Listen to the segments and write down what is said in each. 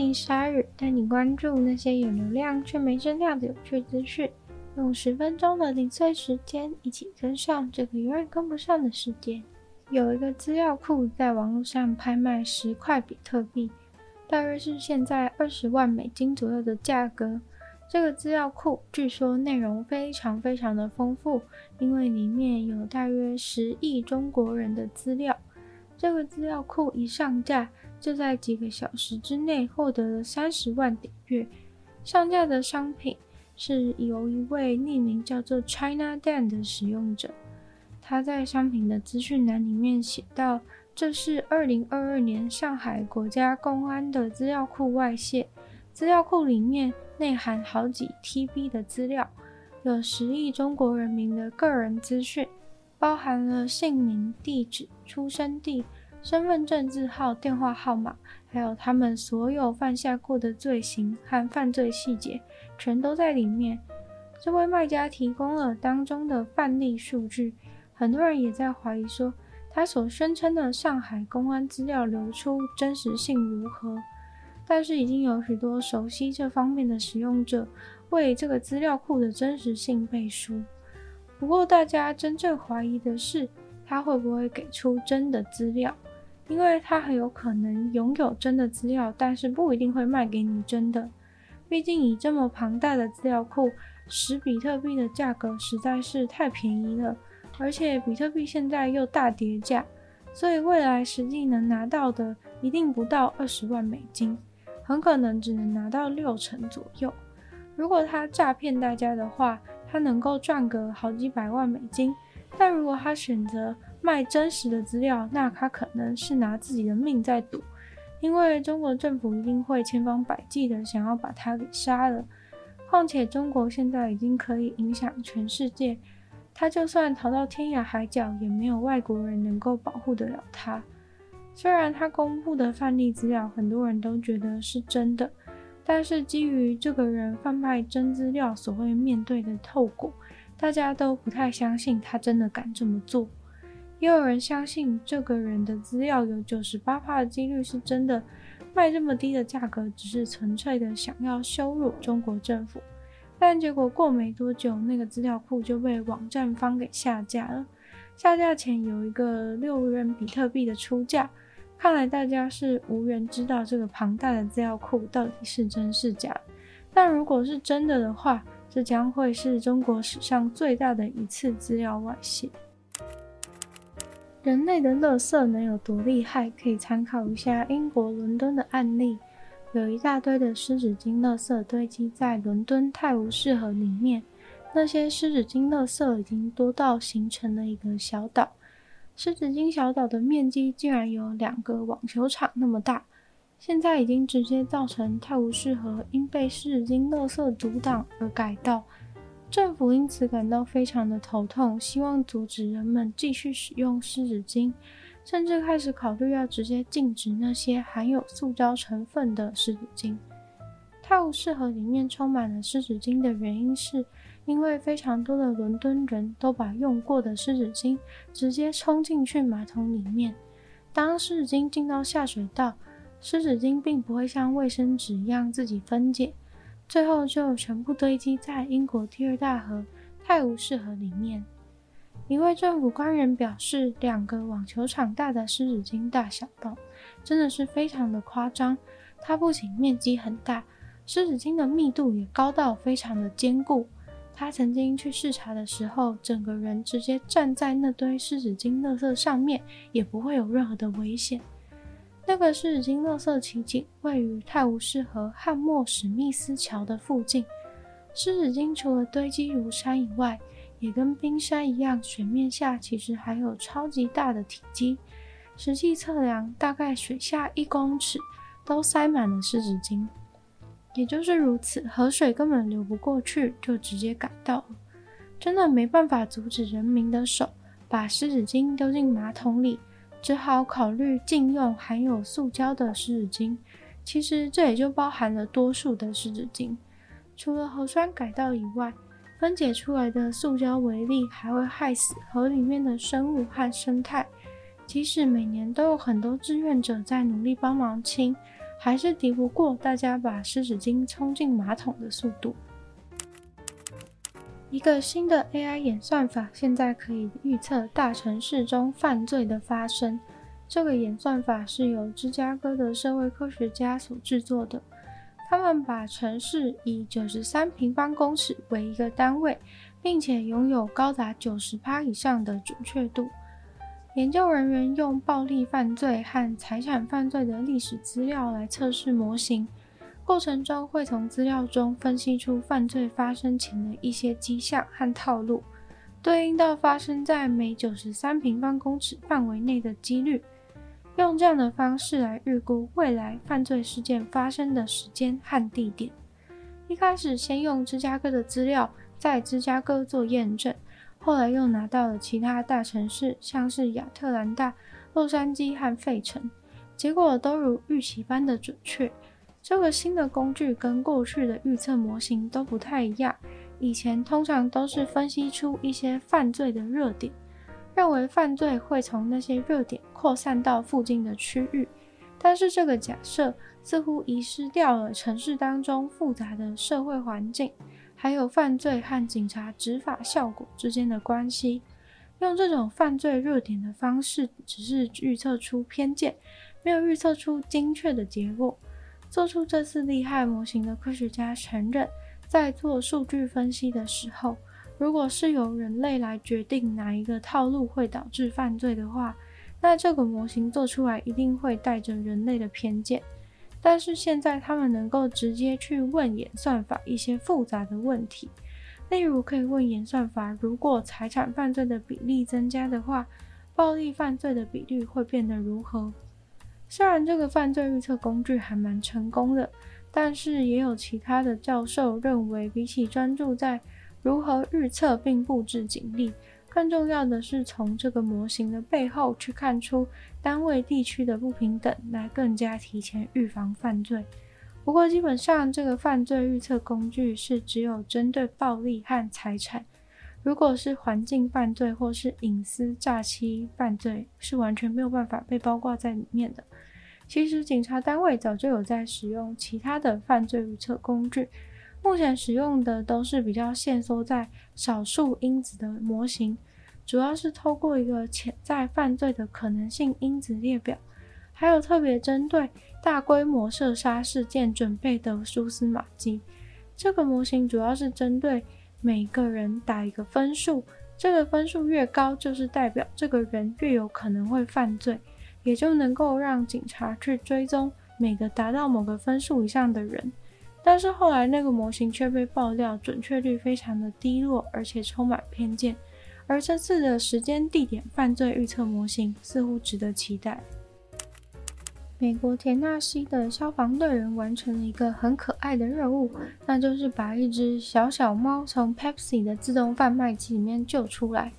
欢迎鲨鱼，带你关注那些有流量却没声量的有趣资讯。用十分钟的零碎时间，一起跟上这个永远跟不上的世界。有一个资料库在网络上拍卖十块比特币，大约是现在二十万美金左右的价格。这个资料库据说内容非常非常的丰富，因为里面有大约十亿中国人的资料。这个资料库一上架，就在几个小时之内获得了三十万点阅。上架的商品是由一位匿名叫做 China Dan 的使用者。他在商品的资讯栏里面写到：“这是二零二二年上海国家公安的资料库外泄，资料库里面内含好几 TB 的资料，有十亿中国人民的个人资讯，包含了姓名、地址、出生地、身份证字号、电话号码，还有他们所有犯下过的罪行和犯罪细节，全都在里面。这位卖家提供了当中的范例数据。”很多人也在怀疑说，他所宣称的上海公安资料流出真实性如何？但是已经有许多熟悉这方面的使用者为这个资料库的真实性背书。不过，大家真正怀疑的是，他会不会给出真的资料？因为他很有可能拥有真的资料，但是不一定会卖给你真的。毕竟以这么庞大的资料库，十比特币的价格实在是太便宜了。而且比特币现在又大跌价，所以未来实际能拿到的一定不到二十万美金，很可能只能拿到六成左右。如果他诈骗大家的话，他能够赚个好几百万美金；但如果他选择卖真实的资料，那他可能是拿自己的命在赌，因为中国政府一定会千方百计的想要把他给杀了。况且中国现在已经可以影响全世界。他就算逃到天涯海角，也没有外国人能够保护得了他。虽然他公布的范例资料很多人都觉得是真的，但是基于这个人贩卖真资料所会面对的后果，大家都不太相信他真的敢这么做。也有人相信这个人的资料有九十八趴的几率是真的，卖这么低的价格只是纯粹的想要羞辱中国政府。但结果过没多久，那个资料库就被网站方给下架了。下架前有一个六元比特币的出价，看来大家是无缘知道这个庞大的资料库到底是真是假。但如果是真的的话，这将会是中国史上最大的一次资料外泄。人类的垃圾能有多厉害？可以参考一下英国伦敦的案例。有一大堆的湿纸巾垃圾堆积在伦敦泰晤士河里面，那些湿纸巾垃圾已经多到形成了一个小岛。湿纸巾小岛的面积竟然有两个网球场那么大，现在已经直接造成泰晤士河因被湿纸巾垃圾阻挡而改道。政府因此感到非常的头痛，希望阻止人们继续使用湿纸巾。甚至开始考虑要直接禁止那些含有塑胶成分的湿纸巾。泰晤士河里面充满了湿纸巾的原因，是因为非常多的伦敦人都把用过的湿纸巾直接冲进去马桶里面。当湿纸巾进到下水道，湿纸巾并不会像卫生纸一样自己分解，最后就全部堆积在英国第二大河泰晤士河里面。一位政府官员表示，两个网球场大的湿纸巾大小洞，真的是非常的夸张。它不仅面积很大，湿纸巾的密度也高到非常的坚固。他曾经去视察的时候，整个人直接站在那堆湿纸巾垃圾上面，也不会有任何的危险。那个湿纸巾垃圾奇景位于泰晤士河汉默史密斯桥的附近。湿纸巾除了堆积如山以外，也跟冰山一样，水面下其实还有超级大的体积。实际测量，大概水下一公尺都塞满了湿纸巾。也就是如此，河水根本流不过去，就直接赶到了。真的没办法阻止人民的手把湿纸巾丢进马桶里，只好考虑禁用含有塑胶的湿纸巾。其实这也就包含了多数的湿纸巾。除了核酸改造以外，分解出来的塑胶微粒还会害死河里面的生物和生态。即使每年都有很多志愿者在努力帮忙清，还是敌不过大家把湿纸巾冲进马桶的速度。一个新的 AI 演算法现在可以预测大城市中犯罪的发生。这个演算法是由芝加哥的社会科学家所制作的。他们把城市以九十三平方公尺为一个单位，并且拥有高达九十趴以上的准确度。研究人员用暴力犯罪和财产犯罪的历史资料来测试模型。过程中会从资料中分析出犯罪发生前的一些迹象和套路，对应到发生在每九十三平方公尺范围内的几率，用这样的方式来预估未来犯罪事件发生的时间和地点。一开始先用芝加哥的资料在芝加哥做验证，后来又拿到了其他大城市，像是亚特兰大、洛杉矶和费城，结果都如预期般的准确。这个新的工具跟过去的预测模型都不太一样。以前通常都是分析出一些犯罪的热点，认为犯罪会从那些热点扩散到附近的区域。但是这个假设似乎遗失掉了城市当中复杂的社会环境，还有犯罪和警察执法效果之间的关系。用这种犯罪热点的方式，只是预测出偏见，没有预测出精确的结果。做出这次厉害模型的科学家承认，在做数据分析的时候，如果是由人类来决定哪一个套路会导致犯罪的话，那这个模型做出来一定会带着人类的偏见。但是现在他们能够直接去问演算法一些复杂的问题，例如可以问演算法，如果财产犯罪的比例增加的话，暴力犯罪的比率会变得如何？虽然这个犯罪预测工具还蛮成功的，但是也有其他的教授认为，比起专注在如何预测并布置警力，更重要的是从这个模型的背后去看出单位地区的不平等，来更加提前预防犯罪。不过，基本上这个犯罪预测工具是只有针对暴力和财产，如果是环境犯罪或是隐私诈欺犯罪，是完全没有办法被包括在里面的。其实，警察单位早就有在使用其他的犯罪预测工具，目前使用的都是比较限缩在少数因子的模型，主要是透过一个潜在犯罪的可能性因子列表，还有特别针对大规模射杀事件准备的蛛丝马迹。这个模型主要是针对每个人打一个分数，这个分数越高，就是代表这个人越有可能会犯罪。也就能够让警察去追踪每个达到某个分数以上的人，但是后来那个模型却被爆料准确率非常的低落，而且充满偏见。而这次的时间地点犯罪预测模型似乎值得期待。美国田纳西的消防队员完成了一个很可爱的任务，那就是把一只小小猫从 Pepsi 的自动贩卖机里面救出来。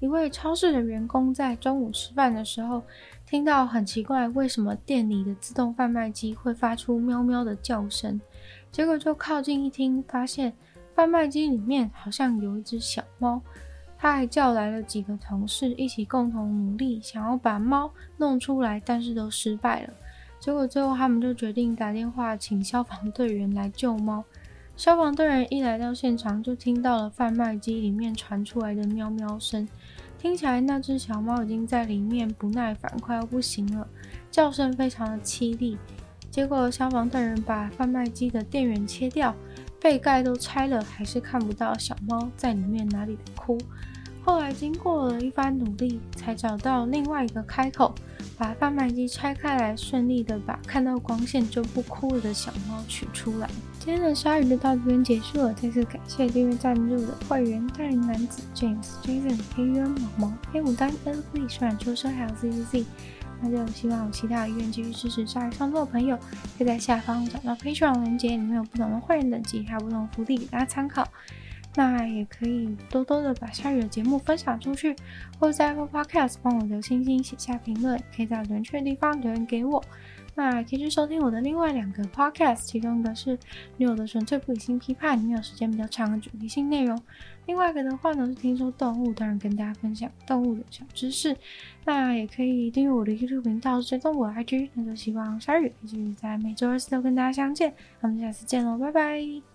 一位超市的员工在中午吃饭的时候，听到很奇怪，为什么店里的自动贩卖机会发出喵喵的叫声？结果就靠近一听，发现贩卖机里面好像有一只小猫。他还叫来了几个同事一起共同努力，想要把猫弄出来，但是都失败了。结果最后他们就决定打电话请消防队员来救猫。消防队员一来到现场，就听到了贩卖机里面传出来的喵喵声。听起来那只小猫已经在里面不耐烦，快要不行了，叫声非常的凄厉。结果消防队员把贩卖机的电源切掉，背盖都拆了，还是看不到小猫在里面哪里的哭。后来经过了一番努力，才找到另外一个开口，把贩卖机拆开来，顺利的把看到光线就不哭了的小猫取出来。今天的鲨鱼就到这边结束了，再次感谢订阅赞助的会员：大龄男子 James、Jason、黑渊、毛毛、黑牡丹、Ellie、虽然秋生还有 Z Z Z。那就希望有其他有意愿继续支持鲨鱼创作的朋友，可以在下方找到 Patreon 链接，里面有不同的会员等级，还有不同的福利给大家参考。那也可以多多的把鲨鱼的节目分享出去，或者在 Apple Podcast 帮我留星星、写下评论，可以在留言地方留言给我。那也可以去收听我的另外两个 podcast，其中一个是女友的纯粹不理性批判，里面有时间比较长的主题性内容；另外一个的话呢是听说动物，当然跟大家分享动物的小知识。那也可以订阅我的 YouTube 频道，追踪我的 IG。那就希望鲨鱼可以继续在每周二四都跟大家相见。那我们下次见喽，拜拜。